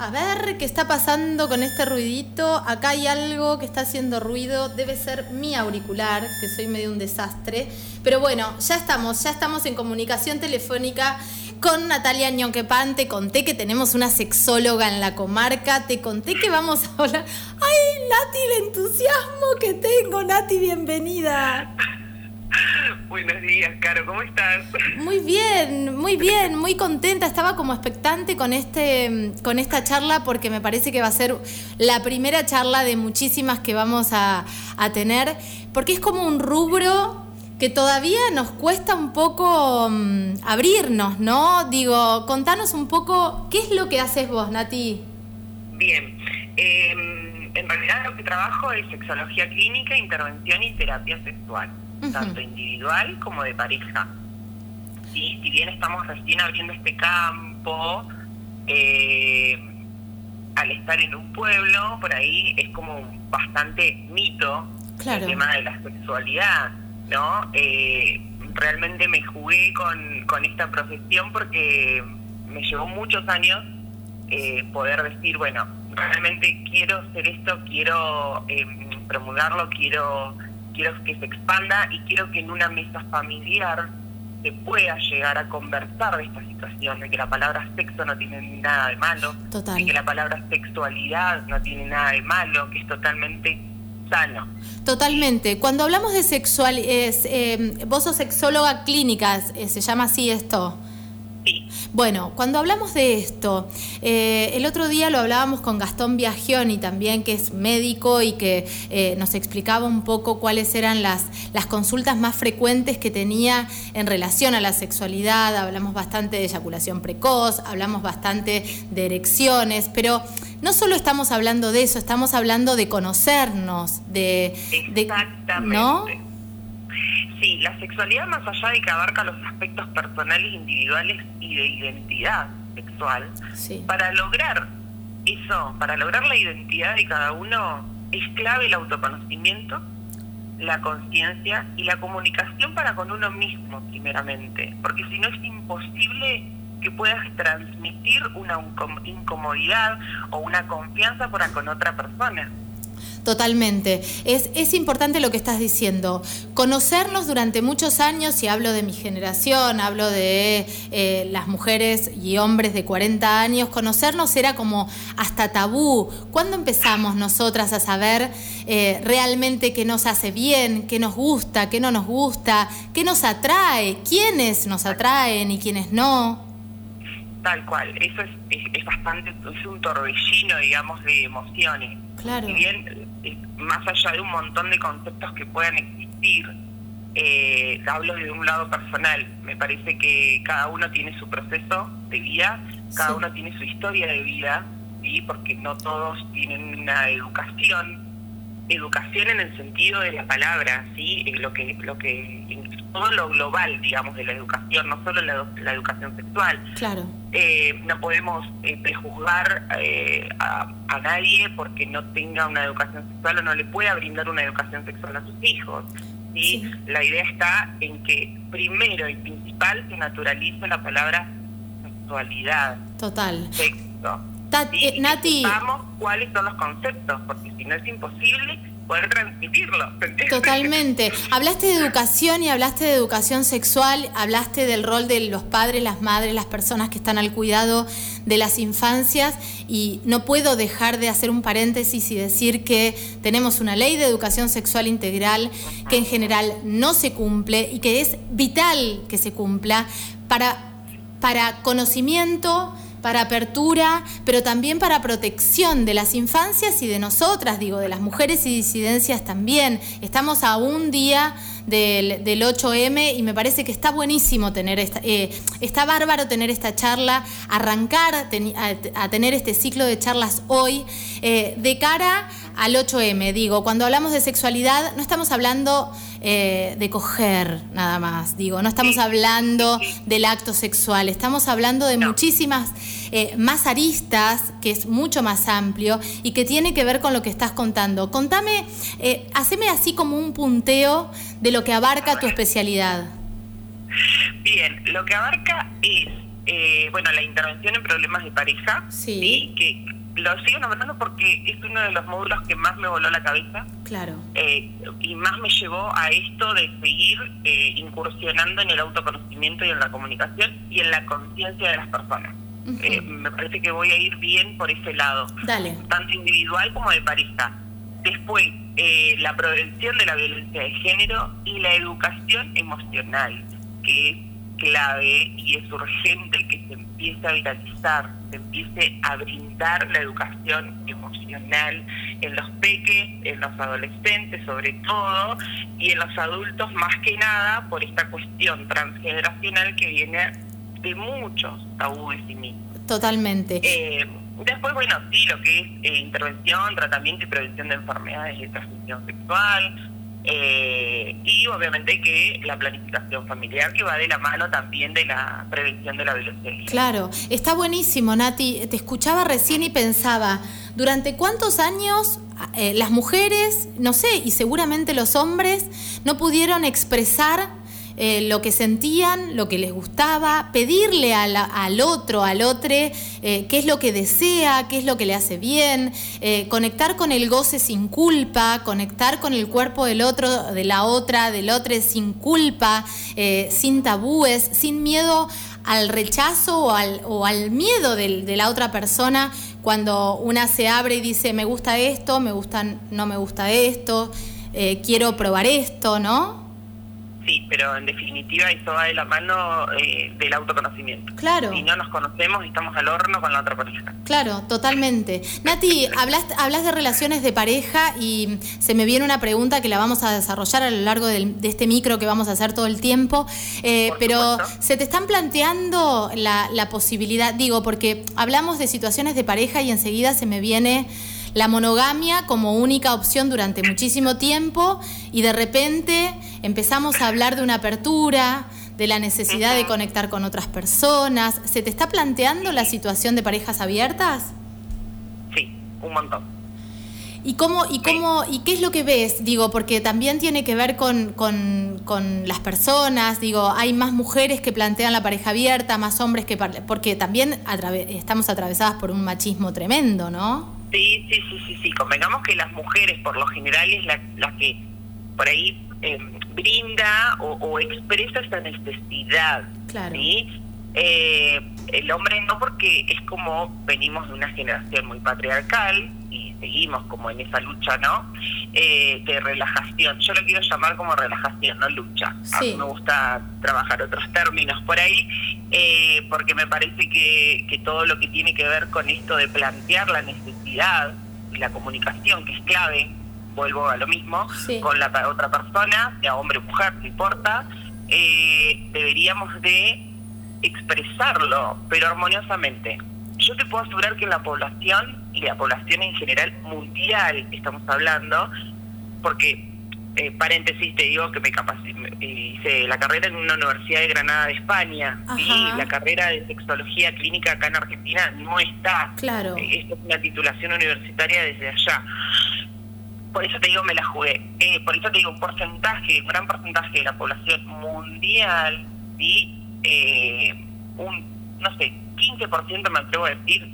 A ver qué está pasando con este ruidito. Acá hay algo que está haciendo ruido. Debe ser mi auricular, que soy medio un desastre. Pero bueno, ya estamos, ya estamos en comunicación telefónica con Natalia Ñonquepan. Te conté que tenemos una sexóloga en la comarca. Te conté que vamos a hablar. ¡Ay, Nati, el entusiasmo que tengo! Nati, bienvenida. Buenos días, Caro, ¿cómo estás? Muy bien, muy bien, muy contenta. Estaba como expectante con este, con esta charla porque me parece que va a ser la primera charla de muchísimas que vamos a, a tener, porque es como un rubro que todavía nos cuesta un poco mm, abrirnos, ¿no? Digo, contanos un poco, ¿qué es lo que haces vos, Nati? Bien, em, en realidad lo que trabajo es sexología clínica, intervención y terapia sexual, tanto individual como de pareja. Sí, si bien estamos recién abriendo este campo, eh, al estar en un pueblo, por ahí es como bastante mito el tema de la sexualidad ¿no? Eh, realmente me jugué con, con esta profesión porque me llevó muchos años eh, poder decir, bueno, realmente quiero hacer esto, quiero eh, promulgarlo, quiero, quiero que se expanda y quiero que en una mesa familiar se pueda llegar a conversar de esta situación, de que la palabra sexo no tiene nada de malo, de que la palabra sexualidad no tiene nada de malo, que es totalmente sano. Totalmente. Cuando hablamos de sexual, es, eh, vos sos sexóloga clínica, eh, se llama así esto. Bueno, cuando hablamos de esto, eh, el otro día lo hablábamos con Gastón Biagioni también, que es médico y que eh, nos explicaba un poco cuáles eran las, las consultas más frecuentes que tenía en relación a la sexualidad. Hablamos bastante de eyaculación precoz, hablamos bastante de erecciones, pero no solo estamos hablando de eso, estamos hablando de conocernos, de... Exactamente. ¿no? Sí, la sexualidad más allá de que abarca los aspectos personales, individuales y de identidad sexual, para lograr eso, para lograr la identidad de cada uno, es clave el autoconocimiento, la conciencia y la comunicación para con uno mismo, primeramente, porque si no es imposible que puedas transmitir una incomodidad o una confianza para con otra persona. Totalmente. Es, es, importante lo que estás diciendo. Conocernos durante muchos años, y hablo de mi generación, hablo de eh, las mujeres y hombres de 40 años, conocernos era como hasta tabú. ¿Cuándo empezamos nosotras a saber eh, realmente qué nos hace bien, qué nos gusta, qué no nos gusta, qué nos atrae, quiénes nos atraen y quiénes no? Tal cual, eso es, es, bastante, es un torbellino, digamos, de emociones. Claro. Bien más allá de un montón de conceptos que puedan existir, eh, hablo de un lado personal, me parece que cada uno tiene su proceso de vida, cada uno tiene su historia de vida, ¿sí? porque no todos tienen una educación, educación en el sentido de la palabra, ¿sí? Eh, lo que, lo que todo lo global, digamos, de la educación, no solo la, la educación sexual. Claro. Eh, no podemos eh, prejuzgar eh, a, nadie porque no tenga una educación sexual o no le pueda brindar una educación sexual a sus hijos. ¿sí? La idea está en que primero y principal se naturalice la palabra sexualidad. Total. Sexo. Nati. cuáles son los conceptos, porque si no es imposible poder transmitirlo. Totalmente. Hablaste de educación y hablaste de educación sexual, hablaste del rol de los padres, las madres, las personas que están al cuidado de las infancias y no puedo dejar de hacer un paréntesis y decir que tenemos una ley de educación sexual integral que en general no se cumple y que es vital que se cumpla para, para conocimiento para apertura, pero también para protección de las infancias y de nosotras, digo, de las mujeres y disidencias también. Estamos a un día del, 8M y me parece que está buenísimo tener esta, eh, está bárbaro tener esta charla, arrancar a, tener este ciclo de charlas hoy eh, de cara al 8M. Digo, cuando hablamos de sexualidad no estamos hablando eh, de coger nada más, digo, no estamos hablando del acto sexual, estamos hablando de muchísimas eh, más aristas, que es mucho más amplio y que tiene que ver con lo que estás contando. Contame, eh, haceme así como un punteo de lo que abarca tu especialidad. Bien, lo que abarca es eh, bueno, la intervención en problemas de pareja, sí. que lo sigo nombrando porque es uno de los módulos que más me voló la cabeza. Claro. Eh, y más me llevó a esto de seguir eh, incursionando en el autoconocimiento y en la comunicación y en la conciencia de las personas. Eh, me parece que voy a ir bien por ese lado. Dale. Tanto individual como de pareja. Después, la prevención de la violencia de género y la educación emocional, que es clave y es urgente que se empiece a viralizar, se empiece a brindar la educación emocional en los peques, en los adolescentes sobre todo, y en los adultos más que nada por esta cuestión transgeneracional que viene de muchos tabúes y mitos. Totalmente. Eh, después, bueno, sí, lo que es eh, intervención, tratamiento y prevención de enfermedades de transmisión sexual, eh, y obviamente que la planificación familiar que va de la mano también de la prevención de la violencia. Claro, está buenísimo, Nati. Te escuchaba recién y pensaba, ¿durante cuántos años eh, las mujeres, no sé, y seguramente los hombres, no pudieron expresar eh, lo que sentían, lo que les gustaba, pedirle al otro, al otro, eh, qué es lo que desea, qué es lo que le hace bien, eh, conectar con el goce sin culpa, conectar con el cuerpo del otro, de la otra, del otro sin culpa, sin tabúes, sin miedo al rechazo o al, o al miedo de la otra persona cuando una se abre y dice me gusta esto, me gusta, no me gusta esto, quiero probar esto, ¿no? Sí, pero en definitiva eso va de la mano eh, del autoconocimiento. Claro. Si no nos conocemos, estamos al horno con la otra pareja. Claro, totalmente. Nati, hablas, hablas de relaciones de pareja y se me viene una pregunta que la vamos a desarrollar a lo largo de este micro que vamos a hacer todo el tiempo, eh, pero se te están planteando la, la posibilidad, digo, porque hablamos de situaciones de pareja y enseguida se me viene la monogamia como única opción durante muchísimo tiempo y de repente empezamos a hablar de una apertura, de la necesidad de conectar con otras personas. ¿Se te está planteando la situación de parejas abiertas? Sí, un montón. ¿Y cómo, y cómo, y qué es lo que ves? Digo, porque también tiene que ver con, con, con, las personas, digo, hay más mujeres que plantean la pareja abierta, más hombres que porque también estamos atravesadas por un machismo tremendo, ¿no? Sí, sí, sí, sí, sí. Convengamos que las mujeres, por lo general, es la, que por ahí eh, brinda o, expresa esta necesidad. Claro. ¿sí? Eh, el hombre no, porque es como venimos de una generación muy patriarcal seguimos como en esa lucha, ¿no? Eh, de relajación. Yo lo quiero llamar como relajación, no lucha. A mí me gusta trabajar otros términos por ahí, eh, porque me parece que, que todo lo que tiene que ver con esto de plantear la necesidad y la comunicación, que es clave, vuelvo a lo mismo, con la otra persona, sea hombre o mujer, no importa, eh, deberíamos de expresarlo, pero armoniosamente. Yo te puedo asegurar que la población, y la población en general mundial estamos hablando, porque, eh, paréntesis, te digo que me hice la carrera en una universidad de Granada de España, y la carrera de sexología clínica acá en Argentina no está. Claro. Eh, esto es una titulación universitaria desde allá. Por eso te digo, me la jugué. Eh, por eso te digo, un porcentaje, un gran porcentaje de la población mundial, ¿sí? eh, un, no sé, 15% me atrevo a decir,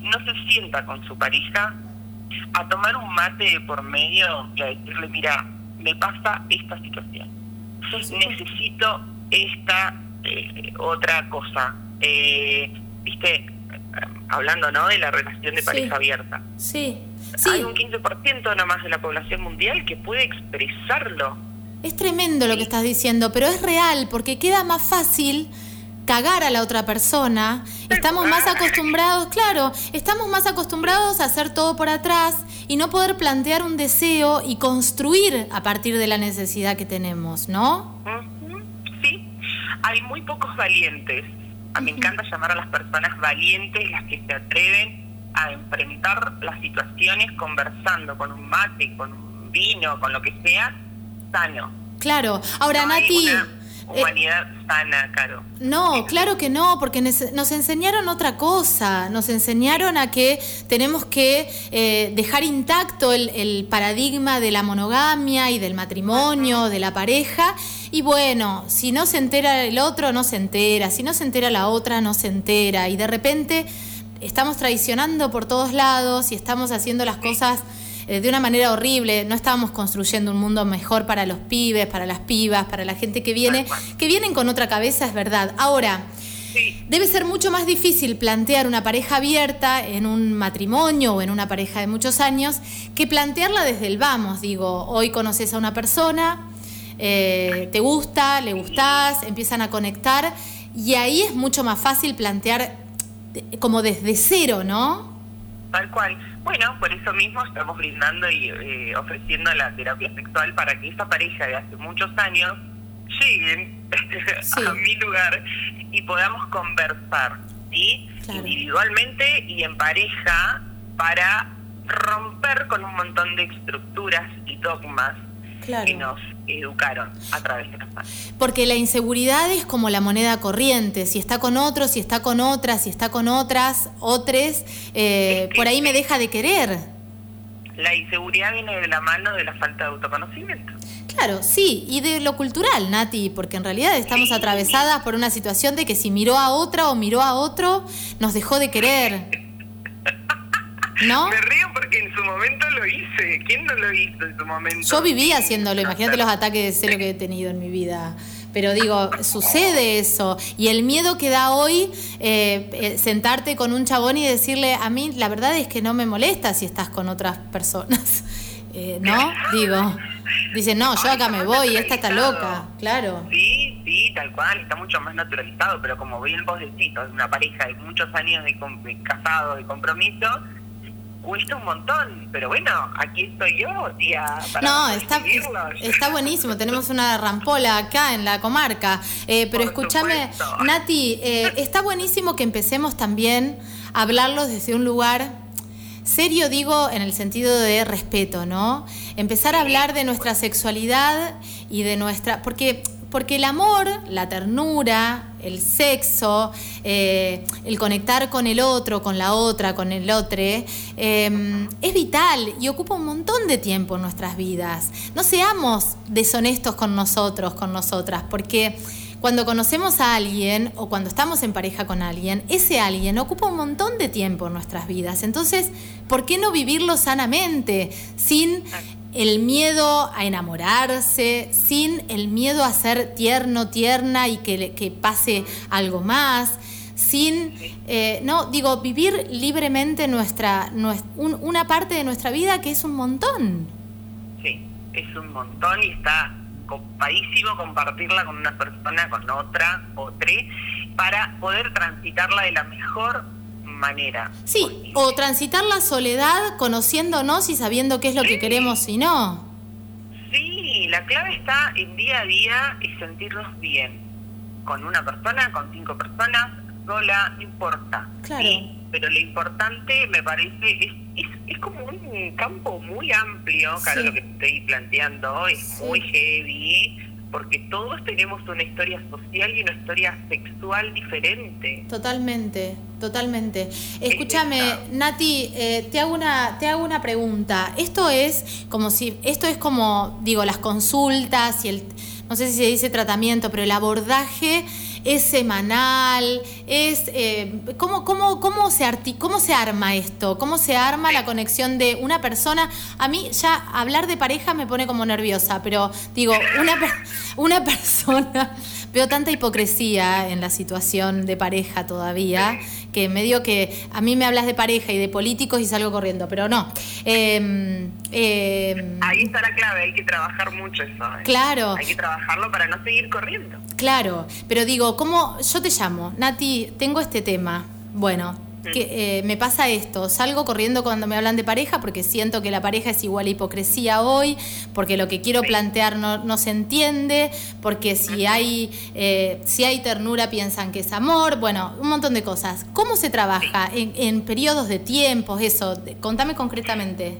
no se sienta con su pareja a tomar un mate por medio y a decirle, mira, me pasa esta situación. Necesito esta eh, otra cosa. Eh, Viste, hablando ¿no? de la relación de pareja abierta. Sí. Hay un 15% nomás de la población mundial que puede expresarlo es tremendo lo que estás diciendo, pero es real porque queda más fácil cagar a la otra persona. Estamos más acostumbrados, claro, estamos más acostumbrados a hacer todo por atrás y no poder plantear un deseo y construir a partir de la necesidad que tenemos, ¿no? Sí, hay muy pocos valientes. A mí me encanta llamar a las personas valientes, las que se atreven a enfrentar las situaciones conversando con un mate, con un vino, con lo que sea, sano. Claro. Ahora, Nati, humanidad sana, Caro. No, claro que no, porque nos enseñaron otra cosa, nos enseñaron a que tenemos que eh, dejar intacto el, paradigma de la monogamia y del matrimonio, de la pareja, y bueno, si no se entera el otro, no se entera, si no se entera la otra, no se entera, y de repente estamos traicionando por todos lados y estamos haciendo las cosas eh, de una manera horrible, no estábamos construyendo un mundo mejor para los pibes, para las pibas, para la gente que viene, que vienen con otra cabeza, es verdad. Ahora, Debe ser mucho más difícil plantear una pareja abierta en un matrimonio o en una pareja de muchos años que plantearla desde el vamos. Digo, hoy conoces a una persona, eh, te gusta, le gustás, empiezan a conectar y ahí es mucho más fácil plantear como desde cero, ¿no? Tal cual. Bueno, por eso mismo estamos brindando y eh, ofreciendo la terapia sexual para que esa pareja de hace muchos años lleguen a mi lugar y podamos conversar, ¿sí? Individualmente y en pareja para romper con un montón de estructuras y dogmas que nos educaron a través de las padres. Porque la inseguridad es como la moneda corriente, si está con otros, si está con otras, si está con otras, otros, eh, por ahí me deja de querer. La inseguridad viene de la mano de la falta de autoconocimiento. Claro, sí, y de lo cultural, Nati, porque en realidad estamos atravesadas por una situación de que si miró a otra o miró a otro, nos dejó de querer. ¿No? Me río porque en su momento lo hice. ¿Quién no lo hizo en su momento? Yo vivía haciéndolo. Imagínate los ataques de celo que he tenido en mi vida. Pero digo, sucede eso. Y el miedo que da hoy eh, eh, sentarte con un chabón y decirle, a mí la verdad es que no me molesta si estás con otras personas. Eh, ¿No? Digo, dice, no, yo acá me voy, esta está loca, claro. Sí, sí, tal cual, está mucho más naturalizado, pero como bien vos decís, una pareja de muchos años de, de casados, de compromiso, cuesta un montón, pero bueno, aquí estoy yo, tía. Para no, está, está buenísimo, tenemos una rampola acá en la comarca, eh, pero escúchame, Nati, eh, está buenísimo que empecemos también a hablarlos desde un lugar serio, digo, en el sentido de respeto, ¿no? Empezar a hablar de nuestra sexualidad y de nuestra, porque porque el amor, la ternura, el sexo, eh, el conectar con el otro, con la otra, con el otro, em, es vital y ocupa un montón de tiempo en nuestras vidas. No seamos deshonestos con nosotros, con nosotras, porque cuando conocemos a alguien o cuando estamos en pareja con alguien, ese alguien ocupa un montón de tiempo en nuestras vidas. Entonces, ¿por qué no vivirlo sanamente, sin el miedo a enamorarse, sin el miedo a ser tierno, tierna y que, que pase algo más, sin, eh, no, digo, vivir libremente nuestra, una parte de nuestra vida que es un montón. Sí, es un montón y está copadísimo compartirla con una persona, con otra, otra, para poder transitarla de la mejor manera. Sí, o transitar la soledad conociéndonos y sabiendo qué es lo que queremos y no. Sí, la clave está en día a día y sentirnos bien. Con una persona, con cinco personas, sola, no importa. Claro. Pero lo importante me parece es, es, es como un campo muy amplio, claro, lo que estoy planteando, es muy heavy porque todos tenemos una historia social y una historia sexual diferente. Totalmente, totalmente. Escúchame, Nati, eh, te hago una te hago una pregunta. Esto es como si esto es como digo las consultas y el no sé si se dice tratamiento, pero el abordaje es semanal, es eh, ¿cómo, cómo, cómo, se cómo se arma esto, cómo se arma la conexión de una persona. A mí ya hablar de pareja me pone como nerviosa, pero digo, una, una persona, veo tanta hipocresía en la situación de pareja todavía que medio que a mí me hablas de pareja y de políticos y salgo corriendo, pero no. Em, em, Ahí está la clave, hay que trabajar mucho eso. ¿eh? Claro. Hay que trabajarlo para no seguir corriendo. Claro, pero digo, ¿cómo? Yo te llamo, Nati, tengo este tema. Bueno, que eh, me pasa esto, salgo corriendo cuando me hablan de pareja porque siento que la pareja es igual a hipocresía hoy, porque lo que quiero plantear no, no, se entiende, porque si hay, eh, si hay ternura piensan que es amor, bueno, un montón de cosas. ¿Cómo se trabaja en, en periodos de tiempo, eso? Contame concretamente.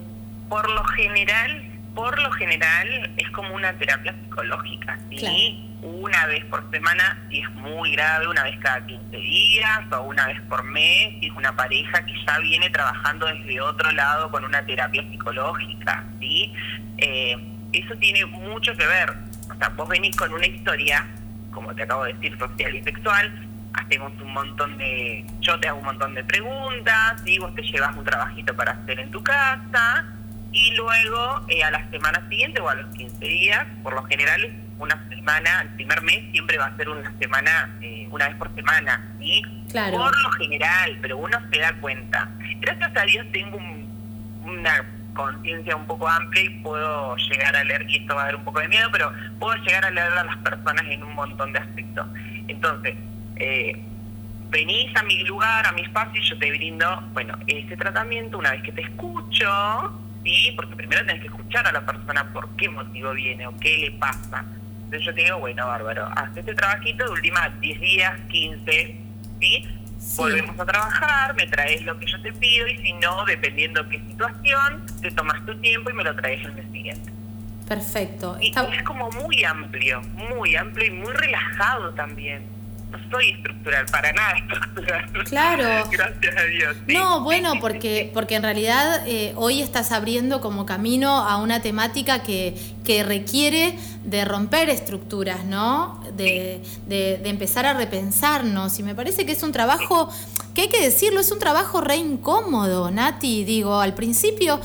Por lo general, por lo general es como una terapia psicológica, ¿sí? Una vez por semana si es muy grave, una vez cada 15 días o una vez por mes, si es una pareja que ya viene trabajando desde otro lado con una terapia psicológica, ¿sí? Eh, eso tiene mucho que ver. O sea, vos venís con una historia, como te acabo de decir, social y sexual, hacemos un montón de, yo te hago un montón de preguntas, y vos te llevas un trabajito para hacer en tu casa, y luego eh, a la semana siguiente o a los 15 días, por lo general una semana, el primer mes siempre va a ser una semana, eh, una vez por semana, ¿sí? Claro. Por lo general, pero uno se da cuenta. Gracias a Dios tengo una conciencia un poco amplia y puedo llegar a leer, y esto va a dar un poco de miedo, pero puedo llegar a leer a las personas en un montón de aspectos. Entonces, eh, venís a mi lugar, a mi espacio, y yo te brindo, bueno, ese tratamiento, una vez que te escucho, ¿sí? Porque primero tenés que escuchar a la persona por qué motivo viene o qué le pasa. Entonces yo te digo, bueno, bárbaro, haz este trabajito de última 10 días, 15, ¿sí? Volvemos a trabajar, me traes lo que yo te pido y si no, dependiendo qué situación, te tomas tu tiempo y me lo traes el mes siguiente. Perfecto. Y es como muy amplio, muy amplio y muy relajado también no soy estructural, para nada estructural. Claro. Gracias a Dios. No, bueno, porque, porque en realidad eh, hoy estás abriendo como camino a una temática que, que requiere de romper estructuras, ¿no? De, de, empezar a repensarnos. Y me parece que es un trabajo, que hay que decirlo, es un trabajo re incómodo, Nati. Digo, al principio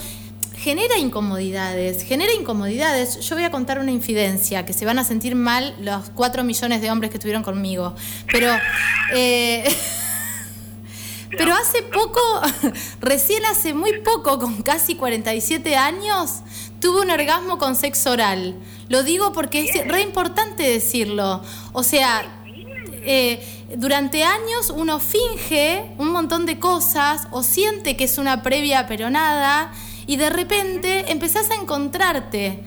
genera incomodidades, genera incomodidades. Yo voy a contar una infidencia, que se van a sentir mal los cuatro millones de hombres que estuvieron conmigo. Pero, eh, pero hace poco, recién hace muy poco, con casi 47 años, tuve un orgasmo con sexo oral. Lo digo porque es re importante decirlo. O sea, eh, durante años uno finge un montón de cosas o siente que es una previa pero nada y de repente empezás a encontrarte.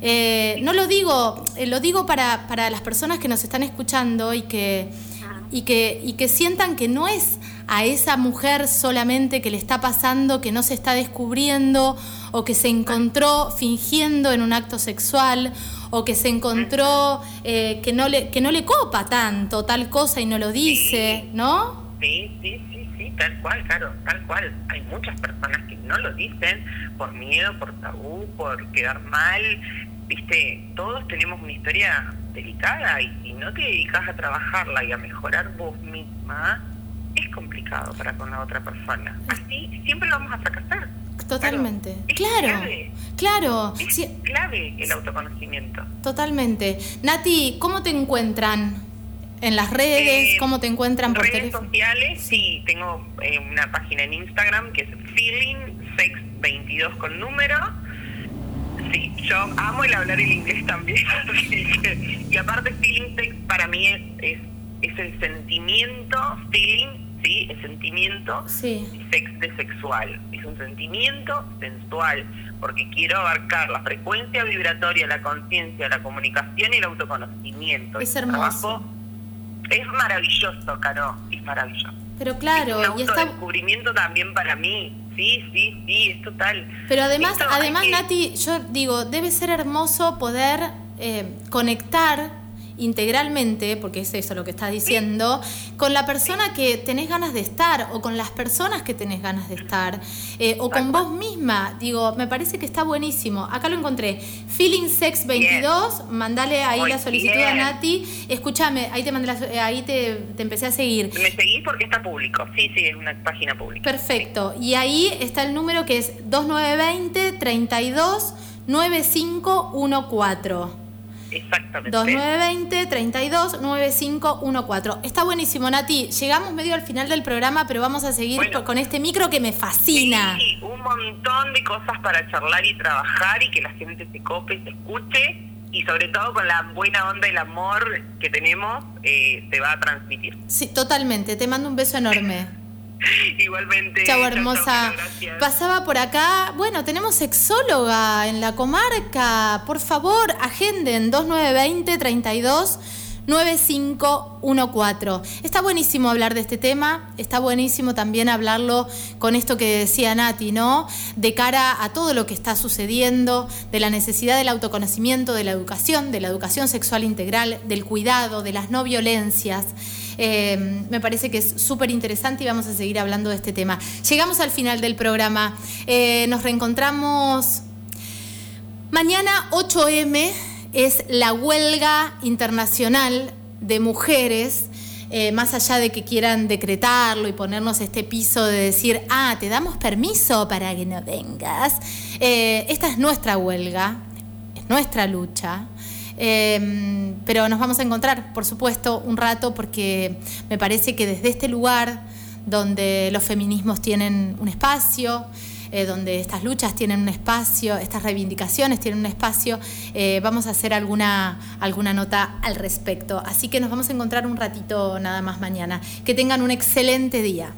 Eh, no lo digo, eh, lo digo para, para, las personas que nos están escuchando y que, y, que, y que sientan que no es a esa mujer solamente que le está pasando, que no se está descubriendo o que se encontró fingiendo en un acto sexual o que se encontró eh, que, no le, que no le copa tanto tal cosa y no lo dice, ¿no? Sí, sí, sí, tal cual, claro, tal cual. Hay muchas personas que no lo dicen por miedo, por tabú, por quedar mal. Viste, todos tenemos una historia delicada y si no te dedicas a trabajarla y a mejorar vos misma, es complicado para con la otra persona. Así siempre vamos a fracasar. Totalmente. Claro. Claro. Es clave el autoconocimiento. Totalmente. Nati, ¿cómo te encuentran? ¿En las redes? Eh, ¿Cómo te encuentran por redes sociales? Sí, tengo eh, una página en Instagram que es Feeling Sex 22 con número. Sí, yo amo el hablar el inglés también. y aparte, feeling sex para mí es, es, es el sentimiento, feeling, sí, el sentimiento sí. sex de sexual. Es un sentimiento sensual, porque quiero abarcar la frecuencia vibratoria, la conciencia, la comunicación y el autoconocimiento. Es hermoso. Es maravilloso, Caro, es maravilloso. Pero claro, es un y está descubrimiento también para mí. Sí, sí, sí, es total. Pero además, además Nati, yo digo, debe ser hermoso poder eh, conectar integralmente, porque es eso lo que estás diciendo, con la persona que tenés ganas de estar o con las personas que tenés ganas de estar eh, o con vos misma. Digo, me parece que está buenísimo. Acá lo encontré. Feeling Sex 22, mandale ahí la solicitud a Nati. Escúchame, ahí te mandé eh, ahí te, empecé a seguir. Me seguí porque está público. Sí, sí, es una página pública. Perfecto. Y ahí está el número que es 2920 32 9514. Exactamente. 2920 32 9514. Está buenísimo, Nati. Llegamos medio al final del programa, pero vamos a seguir con este micro que me fascina. Sí, un montón de cosas para charlar y trabajar y que la gente se cope, se escuche y sobre todo con la buena onda y el amor que tenemos, eh, se va a transmitir. Sí, totalmente. Te mando un beso enorme. Igualmente. Chau, hermosa. Pasaba por acá. Bueno, tenemos sexóloga en la comarca. Por favor, agenden 2920 32 9514. Está buenísimo hablar de este tema, está buenísimo también hablarlo con esto que decía Nati, ¿no? De cara a todo lo que está sucediendo, de la necesidad del autoconocimiento, de la educación, de la educación sexual integral, del cuidado, de las no violencias. Eh, me parece que es súper interesante y vamos a seguir hablando de este tema. Llegamos al final del programa. Eh, nos reencontramos mañana 8M es la huelga internacional de mujeres, eh, más allá de que quieran decretarlo y ponernos este piso de decir, ah, te damos permiso para que no vengas. Esta es nuestra huelga, es nuestra lucha. Em, pero nos vamos a encontrar, por supuesto, un rato porque me parece que desde este lugar donde los feminismos tienen un espacio, eh, donde estas luchas tienen un espacio, estas reivindicaciones tienen un espacio, eh, vamos a hacer alguna, alguna nota al respecto. Así que nos vamos a encontrar un ratito nada más mañana. Que tengan un excelente día.